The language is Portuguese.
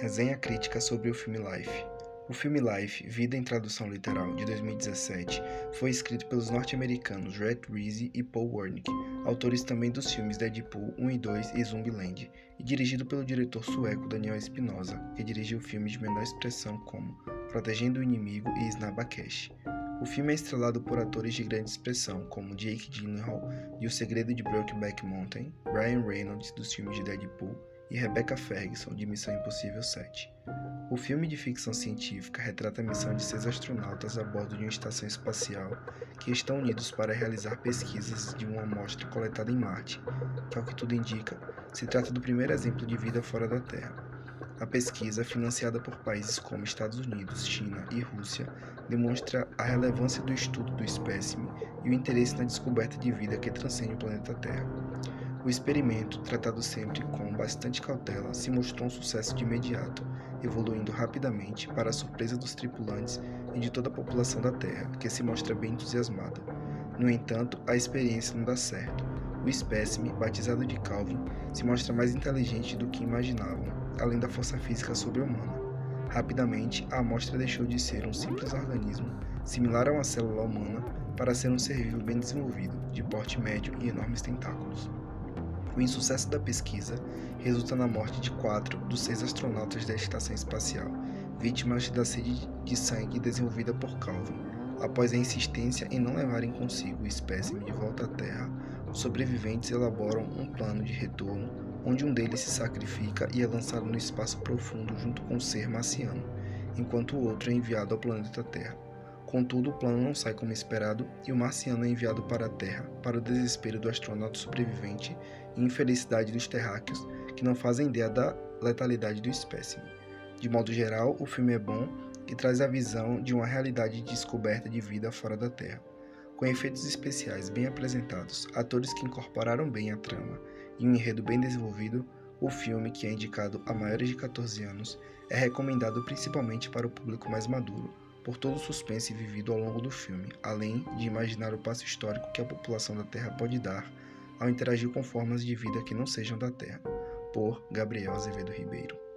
Resenha crítica sobre o filme Life. O filme Life, Vida em Tradução Literal, de 2017, foi escrito pelos norte-americanos Rhett Reese e Paul Wernick, autores também dos filmes Deadpool 1 e 2 e Zumbiland, e dirigido pelo diretor sueco Daniel Espinosa, que dirigiu filmes de menor expressão como Protegendo o Inimigo e Snabakesh. O filme é estrelado por atores de grande expressão como Jake Gyllenhaal de O Segredo de Brokeback Mountain, Ryan Reynolds dos filmes de Deadpool e Rebecca Ferguson, de Missão Impossível 7. O filme de ficção científica retrata a missão de seis astronautas a bordo de uma estação espacial que estão unidos para realizar pesquisas de uma amostra coletada em Marte, ao que tudo indica, se trata do primeiro exemplo de vida fora da Terra. A pesquisa, financiada por países como Estados Unidos, China e Rússia, demonstra a relevância do estudo do espécime e o interesse na descoberta de vida que transcende o planeta Terra. O experimento, tratado sempre com bastante cautela, se mostrou um sucesso de imediato, evoluindo rapidamente para a surpresa dos tripulantes e de toda a população da Terra, que se mostra bem entusiasmada. No entanto, a experiência não dá certo. O espécime, batizado de Calvin, se mostra mais inteligente do que imaginavam, além da força física sobre-humana. Rapidamente, a amostra deixou de ser um simples organismo, similar a uma célula humana, para ser um ser vivo bem desenvolvido, de porte médio e enormes tentáculos. O insucesso da pesquisa resulta na morte de quatro dos seis astronautas da estação espacial, vítimas da sede de sangue desenvolvida por Calvin. Após a insistência em não levarem consigo o espécime de volta à Terra, os sobreviventes elaboram um plano de retorno onde um deles se sacrifica e é lançado no espaço profundo junto com o ser marciano, enquanto o outro é enviado ao planeta Terra. Contudo, o plano não sai como esperado e o marciano é enviado para a Terra, para o desespero do astronauta sobrevivente e infelicidade dos terráqueos, que não fazem ideia da letalidade do espécime. De modo geral, o filme é bom e traz a visão de uma realidade de descoberta de vida fora da Terra. Com efeitos especiais bem apresentados, atores que incorporaram bem a trama e um enredo bem desenvolvido, o filme, que é indicado a maiores de 14 anos, é recomendado principalmente para o público mais maduro, por todo o suspense vivido ao longo do filme, além de imaginar o passo histórico que a população da Terra pode dar ao interagir com formas de vida que não sejam da Terra. Por Gabriel Azevedo Ribeiro.